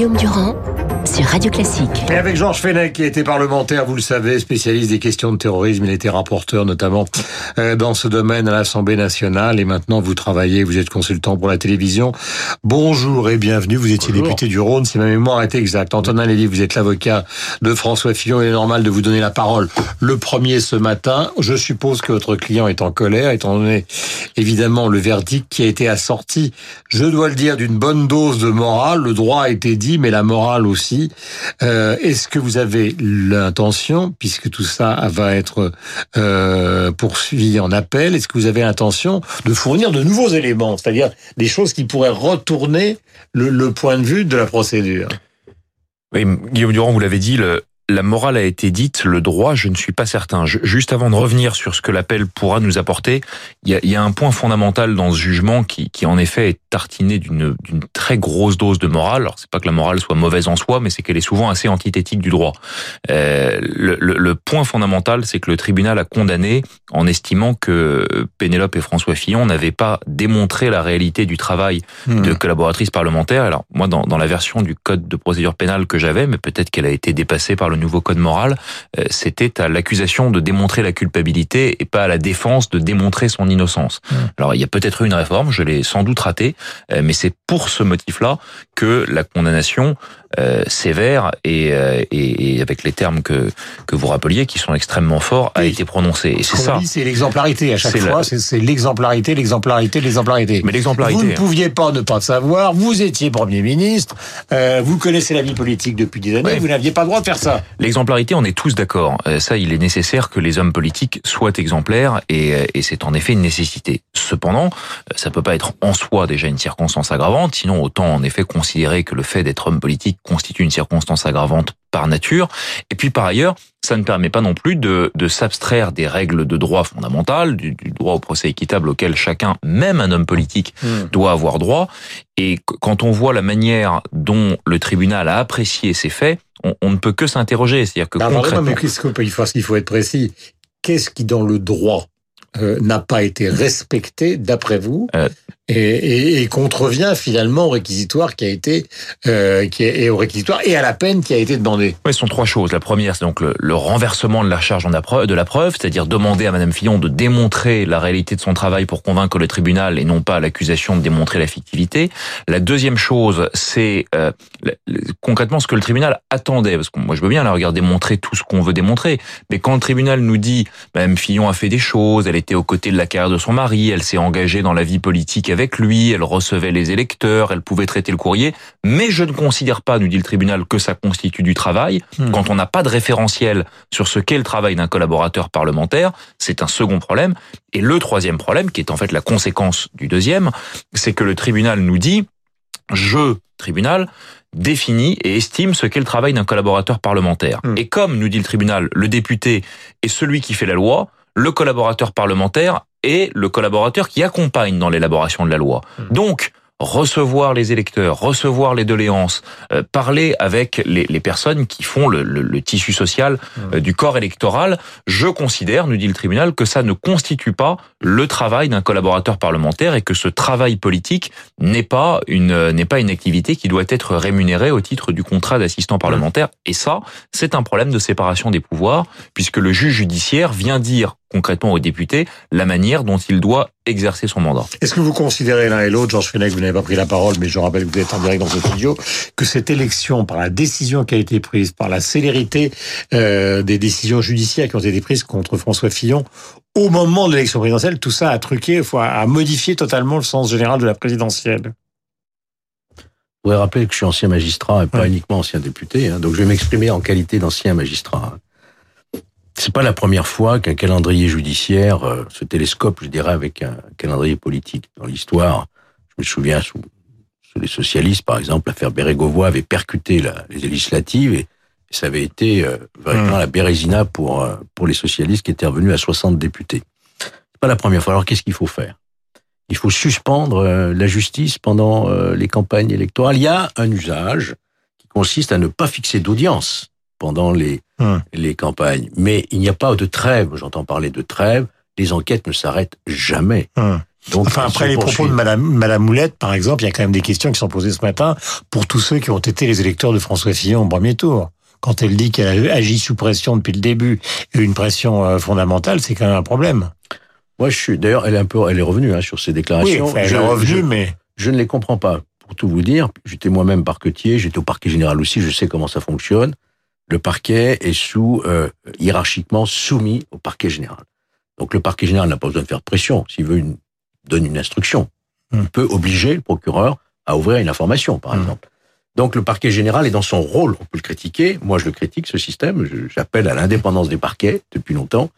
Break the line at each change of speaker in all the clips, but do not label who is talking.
Guillaume Durand Radio Classique.
Et avec Georges Fenech, qui était parlementaire, vous le savez, spécialiste des questions de terrorisme, il était rapporteur notamment euh, dans ce domaine à l'Assemblée nationale, et maintenant vous travaillez, vous êtes consultant pour la télévision. Bonjour et bienvenue, vous étiez
Bonjour.
député du Rhône, si ma mémoire est exacte. Antonin Lévy, vous êtes l'avocat de François Fillon, il est normal de vous donner la parole le premier ce matin. Je suppose que votre client est en colère, étant donné évidemment le verdict qui a été assorti, je dois le dire, d'une bonne dose de morale. Le droit a été dit, mais la morale aussi. Euh, Est-ce que vous avez l'intention, puisque tout ça va être euh, poursuivi en appel, est-ce que vous avez l'intention de fournir de nouveaux éléments, c'est-à-dire des choses qui pourraient retourner le, point de vue de la procédure?
Oui, Guillaume Durand, vous l'avez dit, la morale a été dite, le droit, je ne suis pas certain. Juste avant de revenir sur ce que l'appel pourra nous apporter, il y a, il y a un point fondamental dans ce jugement qui, qui en effet est tartiné d'une très grosse dose de morale. Alors c'est pas que la morale soit mauvaise en soi, mais c'est qu'elle est souvent assez antithétique du droit. Euh, le, le- le point fondamental, c'est que le tribunal a condamné en estimant que Pénélope et François Fillon n'avaient pas démontré la réalité du travail de collaboratrice parlementaire. Alors moi, dans, dans la version du code de procédure pénale que j'avais, mais peut-être qu'elle a été dépassée par le nouveau code moral, euh, c'était à l'accusation de démontrer la culpabilité et pas à la défense de démontrer son innocence.
Mm.
Alors il y a peut-être eu une réforme, je l'ai sans doute ratée, mais c'est pour ce motif-là que la condamnation euh, sévère et, euh, et, et avec les termes que que vous rappeliez, qui sont extrêmement forts, a été prononcée. Et
Ce
c'est ça.
c'est l'exemplarité. À chaque
C'est la-
fois, c'est- l'exemplarité, l'exemplarité, l'exemplarité.
Mais l'exemplarité.
Vous ne pouviez pas ne pas savoir. Vous étiez Premier ministre. euh, vous connaissez la vie politique depuis des années.
Ouais.
Vous n'aviez pas le droit de faire ça.
L'exemplarité, on est tous d'accord. Euh, Ça, il est nécessaire que les hommes politiques soient exemplaires et, et c'est en effet une nécessité. Cependant, ça peut pas être en soi déjà une circonstance aggravante, sinon autant en effet considérer que le fait d'être homme politique constitue une circonstance aggravante par nature. Et puis par ailleurs, ça ne permet pas non plus de, de s'abstraire des règles de droit fondamentales, du, du droit au procès équitable auquel chacun, même un homme politique, doit avoir droit. Et qu- quand on voit la manière dont le tribunal a apprécié ces faits, on, on ne peut que s'interroger. C'est-à-dire que
Bah,
concrètement,
mais qu'est-ce qu'il faut, il faut être précis? Qu'est-ce qui, dans le droit, euh, n'a pas été respecté, d'après vous,
Euh.
Et, et- et contrevient finalement au réquisitoire qui a été, euh, qui est, et au réquisitoire et à la peine qui a été demandée
Ouais, ce sont trois choses. La première, c'est donc le, renversement de la charge de la preuve, c'est-à-dire demander à Madame Fillon de démontrer la réalité de son travail pour convaincre le tribunal et non pas l'accusation de démontrer la fictivité. La deuxième chose, c'est euh, concrètement ce que le tribunal attendait, parce que moi je veux bien la regarder démontrer tout ce qu'on veut démontrer, mais quand le tribunal nous dit Madame Fillon a fait des choses, elle était aux côtés de la carrière de son mari, elle s'est engagée dans la vie politique avec lui, elle recevait les électeurs, elle pouvait traiter le courrier, mais je ne considère pas, nous dit le tribunal, que ça constitue du travail.
Hmm.
Quand on n'a pas de référentiel sur ce qu'est le travail d'un collaborateur parlementaire, c'est un second problème. Et le troisième problème, qui est en fait la conséquence du deuxième, c'est que le tribunal nous dit, je, tribunal, définit et estime ce qu'est le travail d'un collaborateur parlementaire.
Hmm.
Et comme, nous dit le tribunal, le député est celui qui fait la loi, le collaborateur parlementaire est le collaborateur qui accompagne dans l'élaboration de la loi.
Hmm.
Donc, recevoir les électeurs, recevoir les doléances, euh, parler avec les, les personnes qui font le, le- le tissu social euh, du corps électoral, je considère, nous dit le tribunal, que ça ne constitue pas le travail d'un collaborateur parlementaire et que ce travail politique n'est pas une euh, n'est pas une activité qui doit être rémunérée au titre du contrat d'assistant parlementaire. Et ça, c'est un problème de séparation des pouvoirs, puisque le juge judiciaire vient dire concrètement au député la manière dont il doit exercer son mandat.
Est-ce que vous considérez l'un et l'autre, Georges Fenech, vous n'avez pas pris la parole, mais je rappelle que vous êtes en direct dans ce studio, que cette élection, par la décision qui a été prise, par la célérité euh, des décisions judiciaires qui ont été prises contre François Fillon, au moment de l'élection présidentielle, tout ça a truqué, a modifié totalement le sens général de la présidentielle.
Je voudrais rappeler que je suis ancien magistrat et pas
Ouais.
uniquement ancien député, hein, donc je vais m'exprimer en qualité d'ancien magistrat. C'est pas la première fois qu'un calendrier judiciaire euh, se télescope, je dirais, avec un calendrier politique. Dans l'histoire, je me souviens sous, sous les socialistes, par exemple, l'affaire Bérégovoy avait percuté la- les législatives et ça avait été euh, véritablement la bérésina pour euh, pour les socialistes qui étaient revenus à 60 députés. C'est pas la première fois. Alors qu'est-ce qu'il faut faire? Il faut suspendre euh, la justice pendant euh, les campagnes électorales. Il y a un usage qui consiste à ne pas fixer d'audience pendant les,
Hum.
les campagnes. Mais il n'y a pas de trêve. J'entends parler de trêve. Les enquêtes ne s'arrêtent jamais.
Hum. Donc, enfin, après les propos de Madame, Madame Moulette, par exemple, il y a quand même des questions qui sont posées ce matin pour tous ceux qui ont été les électeurs de François Fillon au premier tour. Quand elle dit qu'elle agit sous pression depuis le début, et une pression euh, fondamentale, c'est quand même un problème.
Moi, je suis. D'ailleurs, elle est un peu, elle est revenue hein, sur ces déclarations.
Oui, elle est revenue, mais
je ne les comprends pas. Pour tout vous dire, j'étais moi-même parquetier, j'étais au parquet général aussi, je sais comment ça fonctionne. Le parquet est sous euh, hiérarchiquement soumis au parquet général. Donc le parquet général n'a pas besoin de faire pression. S'il veut une, donne une instruction, hmm. il peut obliger le procureur à ouvrir une information, par hmm. exemple. Donc le parquet général est dans son rôle. On peut le critiquer. Moi, je le critique, ce système. J'appelle à l'indépendance des parquets depuis longtemps.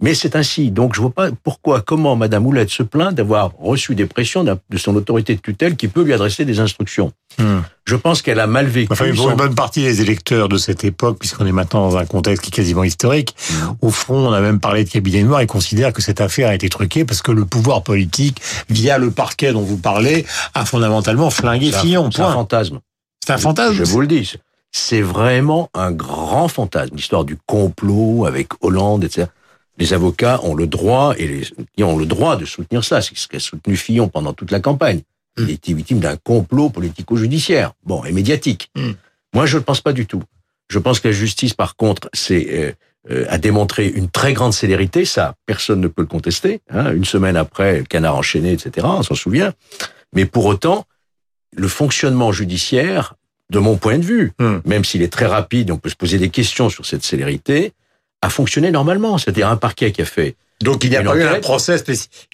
Mais c'est ainsi. Donc je vois pas pourquoi, comment Madame Oulette se plaint d'avoir reçu des pressions de son autorité de tutelle qui peut lui adresser des instructions. Hmm. Je pense qu'elle a mal vécu.
Enfin, pour une bonne partie des électeurs de cette époque, puisqu'on est maintenant dans un contexte qui est quasiment historique, hmm. au fond, on a même parlé de cabinet noir et considère que cette affaire a été truquée parce que le pouvoir politique, via le parquet dont vous parlez, a fondamentalement flingué Fillon.
C'est un fantasme.
C'est un fantasme.
Je vous le dis. C'est vraiment un grand fantasme. L'histoire du complot avec Hollande, etc. Les avocats ont le droit, et les, ont le droit de soutenir ça. C'est ce qu'a soutenu Fillon pendant toute la campagne. Hmm. Il était victime d'un complot politico-judiciaire. Bon, et médiatique. Hmm. Moi, je ne pense pas du tout. Je pense que la justice, par contre, c'est, euh, euh, a démontré une très grande célérité. Ça, personne ne peut le contester. Hein. Une semaine après, le canard enchaîné, etc. On s'en souvient. Mais pour autant, le fonctionnement judiciaire, de mon point de vue, hmm. même s'il est très rapide, on peut se poser des questions sur cette célérité, a fonctionné normalement. C'est-à-dire un parquet qui a fait
donc il n'y a pas eu un procès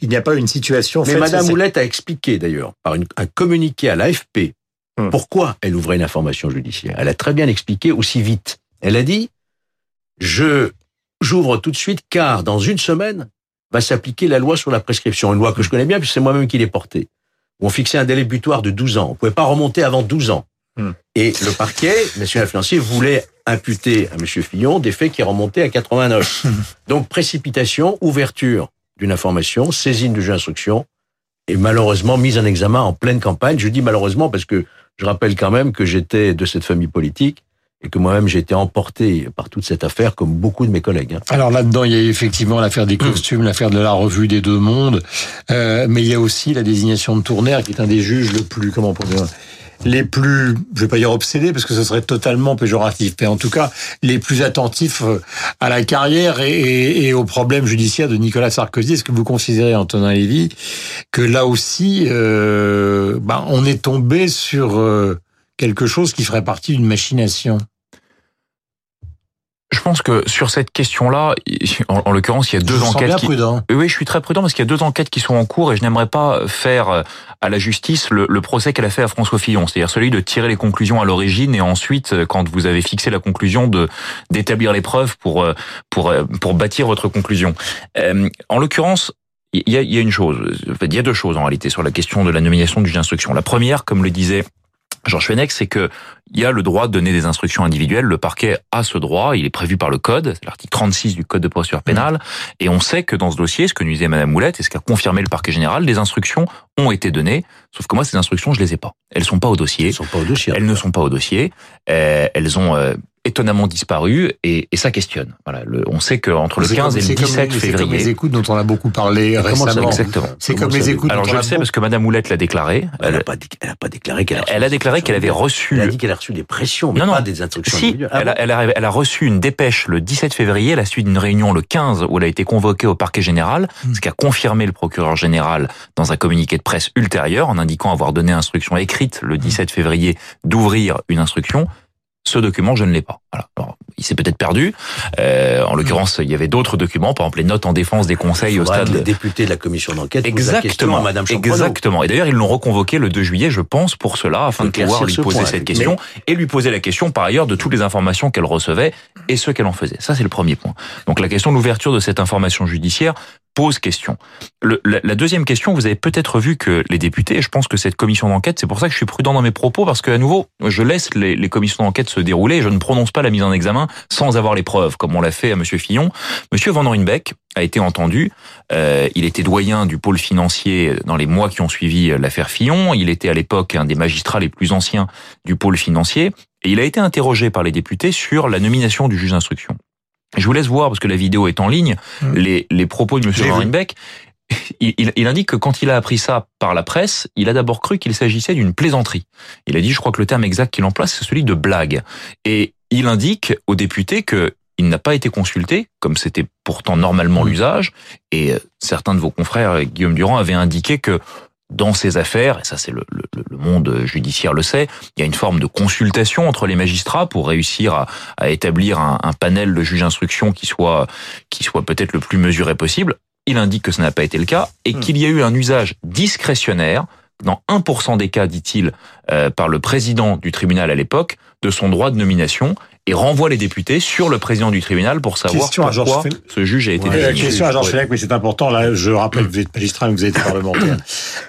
il n'y a pas eu une situation.
Mais Madame Moulette a expliqué d'ailleurs par un communiqué à l'AFP hmm. pourquoi elle ouvrait une information judiciaire. Elle a très bien expliqué aussi vite. Elle a dit je j'ouvre tout de suite car dans une semaine va s'appliquer la loi sur la prescription, une loi que je connais bien puisque c'est moi-même qui l'ai portée on fixait un délai butoir de 12 ans. On pouvait pas remonter avant 12 ans. Hmm. Et le parquet national financier voulait imputer à M. Fillon des faits qui remontaient à 89. Donc précipitation, ouverture d'une information, saisine du juge d'instruction et malheureusement mise en examen en pleine campagne. Je dis malheureusement parce que je rappelle quand même que j'étais de cette famille politique et que moi-même j'ai été emporté par toute cette affaire comme beaucoup de mes collègues. Hein.
Alors là-dedans, il y a effectivement l'affaire des costumes, l'affaire de la revue des deux mondes, euh, mais il y a aussi la désignation de Tournaire qui est un des juges le plus, comment on dire, les plus, je vais pas dire obsédés parce que ce serait totalement péjoratif, mais en tout cas les plus attentifs à la carrière et, et, aux problèmes judiciaires de Nicolas Sarkozy. Est-ce que vous considérez, Antonin Lévy, que là aussi, euh, bah, on est tombé sur euh, quelque chose qui ferait partie d'une machination?
Je pense que sur cette question-là, en, l'occurrence, il y a deux
je
enquêtes.
Bien
qui...
prudent.
Oui, je suis très prudent parce qu'il y a deux enquêtes qui sont en cours et je n'aimerais pas faire euh, à la justice le, le procès qu'elle a fait à François Fillon, c'est-à-dire celui de tirer les conclusions à l'origine et ensuite, euh, quand vous avez fixé la conclusion, de d'établir les preuves pour euh, pour pour bâtir votre conclusion. en l'occurrence, il y a, il y a une chose, il y a deux choses en réalité sur la question de la nomination du juge d'instruction. La première, comme le disait Georges Fenech, c'est que il y a le droit de donner des instructions individuelles. Le parquet a ce droit. Il est prévu par le code, c'est l'article 36 du code de procédure pénale. Et on sait que dans ce dossier, ce que nous disait Madame Moulette et ce qu'a confirmé le parquet général, des instructions ont été données. Sauf que moi, ces instructions, je les ai pas. Elles sont pas au dossier.
Elles sont pas au dossier.
Elles ne sont pas au dossier. Euh, elles ont euh, étonnamment disparu et, et ça questionne. Voilà, le, on sait qu'entre le 15 et le 17 février. C'est comme
les écoutes dont on a beaucoup parlé récemment.
Exactement.
C'est comme les écoutes.
Alors je le sais parce que Madame Moulette l'a déclaré.
Elle n'a pas, elle a pas déclaré qu'elle a.
Elle a déclaré qu'elle avait reçu.
Elle a dit qu'elle a reçu des pressions, mais non, non. pas des instructions.
Si,
ah
elle, a, elle, a, elle, a, reçu une dépêche le 17 février à la suite d'une réunion le 15 où elle a été convoquée au parquet général, hmm. ce qu'a confirmé le procureur général dans un communiqué de presse ultérieur en indiquant avoir donné instruction écrite le 17 février d'ouvrir une instruction. Ce document, je ne l'ai pas. Voilà. Alors, il s'est peut-être perdu. Euh, en l'occurrence, il y avait d'autres documents, par exemple les notes en défense des conseils au stade.
Les députés de la commission d'enquête.
Exactement,
Madame
Exactement. Et d'ailleurs, ils l'ont reconvoqué le 2 juillet, je pense, pour cela, afin de pouvoir lui poser cette question et lui poser la question, par ailleurs, de toutes les informations qu'elle recevait et ce qu'elle en faisait. Ça, c'est le premier point. Donc, la question de l'ouverture de cette information judiciaire pose question. Le, la, deuxième question, vous avez peut-être vu que les députés, et je pense que cette commission d'enquête, c'est pour ça que je suis prudent dans mes propos, parce qu'à nouveau, je laisse les, les commissions d'enquête se dérouler, et je ne prononce pas la mise en examen sans avoir les preuves, comme on l'a fait à Monsieur Fillon. Monsieur Van Ruynbeck a été entendu. Euh, il était doyen du pôle financier dans les mois qui ont suivi l'affaire Fillon. Il était à l'époque un des magistrats les plus anciens du pôle financier. Et il a été interrogé par les députés sur la nomination du juge d'instruction. Je vous laisse voir, parce que la vidéo est en ligne, mmh. les, les propos de M. Van il, il, indique que quand il a appris ça par la presse, il a d'abord cru qu'il s'agissait d'une plaisanterie. Il a dit, je crois que le terme exact qu'il emploie, c'est celui de blague. Et il indique aux députés que il n'a pas été consulté, comme c'était pourtant normalement mmh. l'usage, et euh, certains de vos confrères, Guillaume Durand, avaient indiqué que dans ces affaires, et ça c'est le, le, le, monde judiciaire le sait, il y a une forme de consultation entre les magistrats pour réussir à, à établir un, un, panel de juges d'instruction qui soit qui soit peut-être le plus mesuré possible. Il indique que ce n'a pas été le cas et mmh. qu'il y a eu un usage discrétionnaire dans 1% des cas, dit-il, euh, par le président du tribunal à l'époque, de son droit de nomination et renvoie les députés sur le président du tribunal pour savoir question pourquoi ce juge a été
ouais, désigné. Question à Georges Fenech, mais c'est important. Là, je rappelle que vous êtes magistrat, que vous êtes parlementaire.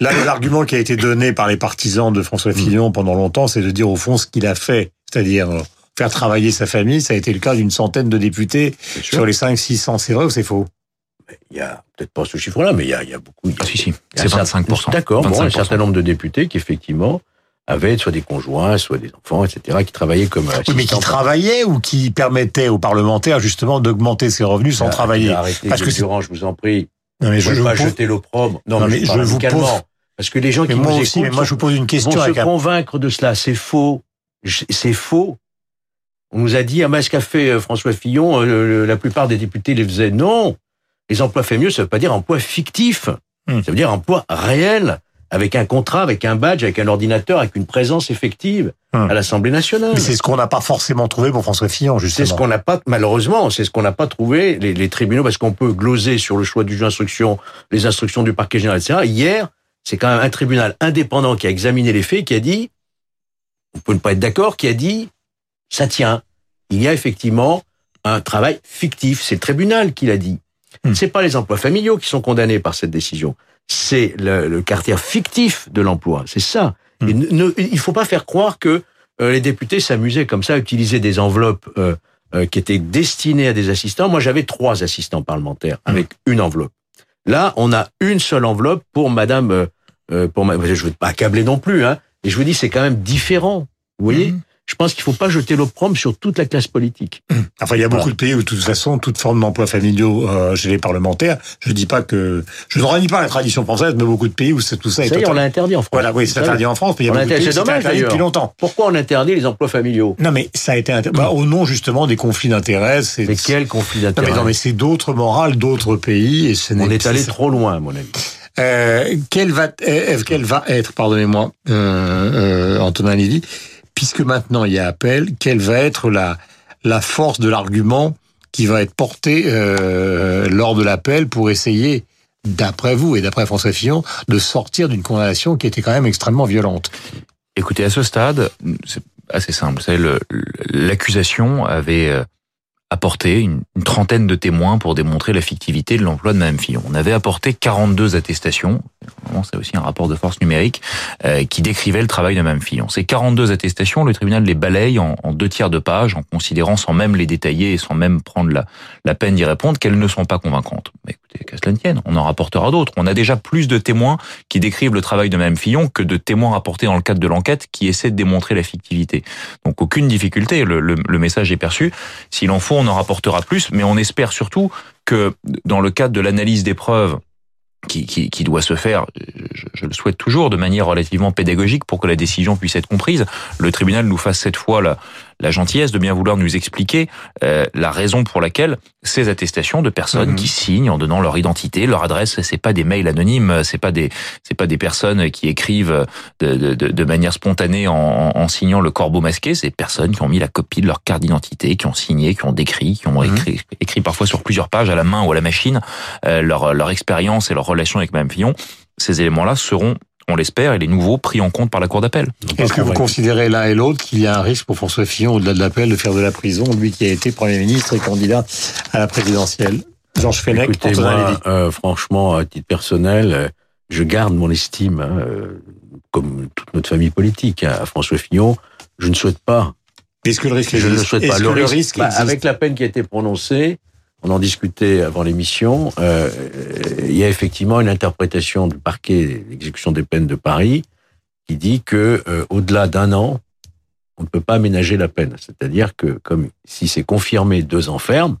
Là, l'argument qui a été donné par les partisans de François Fillon pendant longtemps, c'est de dire au fond ce qu'il a fait, c'est-à-dire euh, faire travailler sa famille. Ça a été le cas d'une centaine de députés sur les 5 600. C'est vrai ou c'est faux?
Il y a peut-être pas ce chiffre-là, mais il y a, il y a beaucoup.
Ah, si, si, c'est 25%.
D'accord, bon, un certain nombre de députés qui, effectivement, avaient soit des conjoints, soit des enfants, etc., qui travaillaient comme
oui, mais qui travaillaient ou qui permettaient aux parlementaires, justement, d'augmenter ses revenus sans travailler
Arrêtez, Parce que Durand, je vous en prie. Non, mais je ne pas jeter l'opprobre. Non, non, mais, mais je, vous pose... Parce que les gens qui
moi
nous
aussi,
écoutent
mais moi, je vous pose une question
vont se convaincre de cela. C'est faux. C'est faux. On nous a dit, ah, mais ce qu'a fait euh, François Fillon, euh, la plupart des députés les faisaient. Non. Les emplois faits mieux, ça veut pas dire emploi fictif. Hmm. Ça veut dire emploi réel, avec un contrat, avec un badge, avec un ordinateur, avec une présence effective hmm. à l'Assemblée nationale.
Mais c'est ce qu'on n'a pas forcément trouvé pour François Fillon, justement.
C'est ce qu'on n'a pas, malheureusement, c'est ce qu'on n'a pas trouvé, les, les tribunaux, parce qu'on peut gloser sur le choix du juge d'instruction, les instructions du parquet général, etc. Hier, c'est quand même un tribunal indépendant qui a examiné les faits, qui a dit, on peut ne pas être d'accord, qui a dit, ça tient. Il y a effectivement un travail fictif. C'est le tribunal qui l'a dit. Hmm. C'est pas les emplois familiaux qui sont condamnés par cette décision. C'est le, le caractère fictif de l'emploi. C'est ça. Hmm. Et ne, il faut pas faire croire que euh, les députés s'amusaient comme ça à utiliser des enveloppes euh, euh, qui étaient destinées à des assistants. Moi, j'avais trois assistants parlementaires hmm. avec une enveloppe. Là, on a une seule enveloppe pour Madame. Euh, euh, pour ma... Je veux pas accabler non plus, hein. Et je vous dis, c'est quand même différent. Vous voyez je pense qu'il ne faut pas jeter l'opprobre sur toute la classe politique.
Enfin, il y a beaucoup de pays où, de toute façon, toute forme d'emploi familiaux euh, chez les parlementaires, je dis pas que... Je ne renie pas la tradition française, mais beaucoup de pays où c'est tout ça
est... Est, on l'a interdit en France.
Voilà, oui, c'est interdit en France, mais il y a beaucoup de pays dommage, interdit depuis longtemps.
Pourquoi on interdit les emplois familiaux?
Non, mais ça a été interdit bah, au nom, justement, des conflits d'intérêts.
Mais quels conflits d'intérêts?
Non, mais, mais c'est d'autres morales, d'autres pays, et ce
On est allé trop loin, à mon avis.
Euh, quelle va, euh, quelle va être, pardonnez-moi, euh, Antonin Lévy, puisque maintenant il y a appel, quelle va être la, la force de l'argument qui va être porté euh, lors de l'appel pour essayer, d'après vous et d'après François Fillon, de sortir d'une condamnation qui était quand même extrêmement violente
Écoutez, à ce stade, c'est assez simple. L'accusation avait euh, apporté une, une, trentaine de témoins pour démontrer la fictivité de l'emploi de Mme Fillon. On avait apporté 42 attestations, c'est aussi un rapport de force numérique, euh, qui décrivait le travail de Mme Fillon. Ces 42 attestations, le tribunal les balaye en, deux tiers de page, en considérant sans même les détailler et sans même prendre la, peine d'y répondre, qu'elles ne sont pas convaincantes. Mais écoutez, qu'à cela ne tienne, on en rapportera d'autres. On a déjà plus de témoins qui décrivent le travail de Mme Fillon que de témoins rapportés dans le cadre de l'enquête qui essaient de démontrer la fictivité. Donc aucune difficulté, le, le, le message est perçu. S'il en faut, on en rapportera plus, mais on espère surtout que dans le cadre de l'analyse des preuves qui, qui, qui, doit se faire, je, je, le souhaite toujours, de manière relativement pédagogique pour que la décision puisse être comprise, le tribunal nous fasse cette fois la, la gentillesse de bien vouloir nous expliquer euh, la raison pour laquelle ces attestations de personnes mmh. qui signent en donnant leur identité, leur adresse, c'est pas des mails anonymes, c'est pas des c'est pas des personnes qui écrivent de, de, de manière spontanée en, en, signant le corbeau masqué, c'est des personnes qui ont mis la copie de leur carte d'identité, qui ont signé, qui ont décrit, qui ont mmh. écrit, écrit parfois sur plusieurs pages à la main ou à la machine euh, leur leur expérience et leur relation avec Mme Fillon. Ces éléments-là seront on l'espère, et les nouveaux pris en compte par la Cour d'appel.
Est-ce que vous considérez l'un et l'autre qu'il y a un risque pour François Fillon, au-delà de l'appel, de faire de la prison, lui qui a été Premier ministre et candidat à la présidentielle? Georges Fenech,
Écoutez, moi, euh, franchement, à titre personnel, euh, je garde mon estime, hein, euh, comme toute notre famille politique, hein, à François Fillon. Je ne souhaite pas.
Est-ce que le risque
Je
ne
le souhaite pas. Le, le risque, bah, avec la peine qui a été prononcée, on en discutait avant l'émission, euh, il y a effectivement une interprétation du parquet d'exécution des peines de Paris qui dit que euh, au-delà d'un an, on ne peut pas aménager la peine. C'est-à-dire que comme si c'est confirmé deux ans ferme,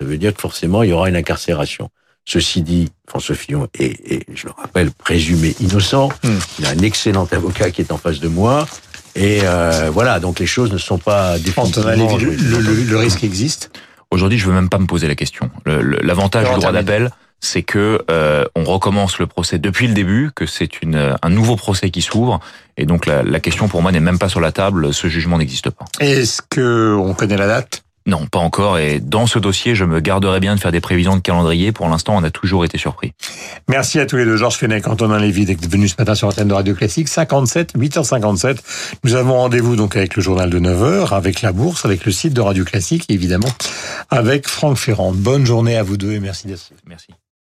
ça veut dire que forcément il y aura une incarcération. Ceci dit, François Fillon est, je le rappelle, présumé innocent.
Hmm.
Il a un excellent avocat qui est en face de moi. Et euh, voilà, donc les choses ne sont pas définitivement...
Le, le, risque existe?
Aujourd'hui, je veux même pas me poser la question. L'avantage du droit d'appel, c'est que euh, on recommence le procès depuis le début, que c'est une un nouveau procès qui s'ouvre, et donc la, la question pour moi n'est même pas sur la table. Ce jugement n'existe pas.
Est-ce que on connaît la date?
Non, pas encore. Et dans ce dossier, je me garderai bien de faire des prévisions de calendrier. Pour l'instant, on a toujours été surpris.
Merci à tous les deux. Georges Fenech, Antonin Lévy, d'être venu ce matin sur l'antenne de Radio Classique. 57, 8h57. Nous avons rendez-vous donc avec le journal de 9h, avec la bourse, avec le site de Radio Classique et évidemment avec Franck Ferrand. Bonne journée à vous deux et merci d'être
Merci.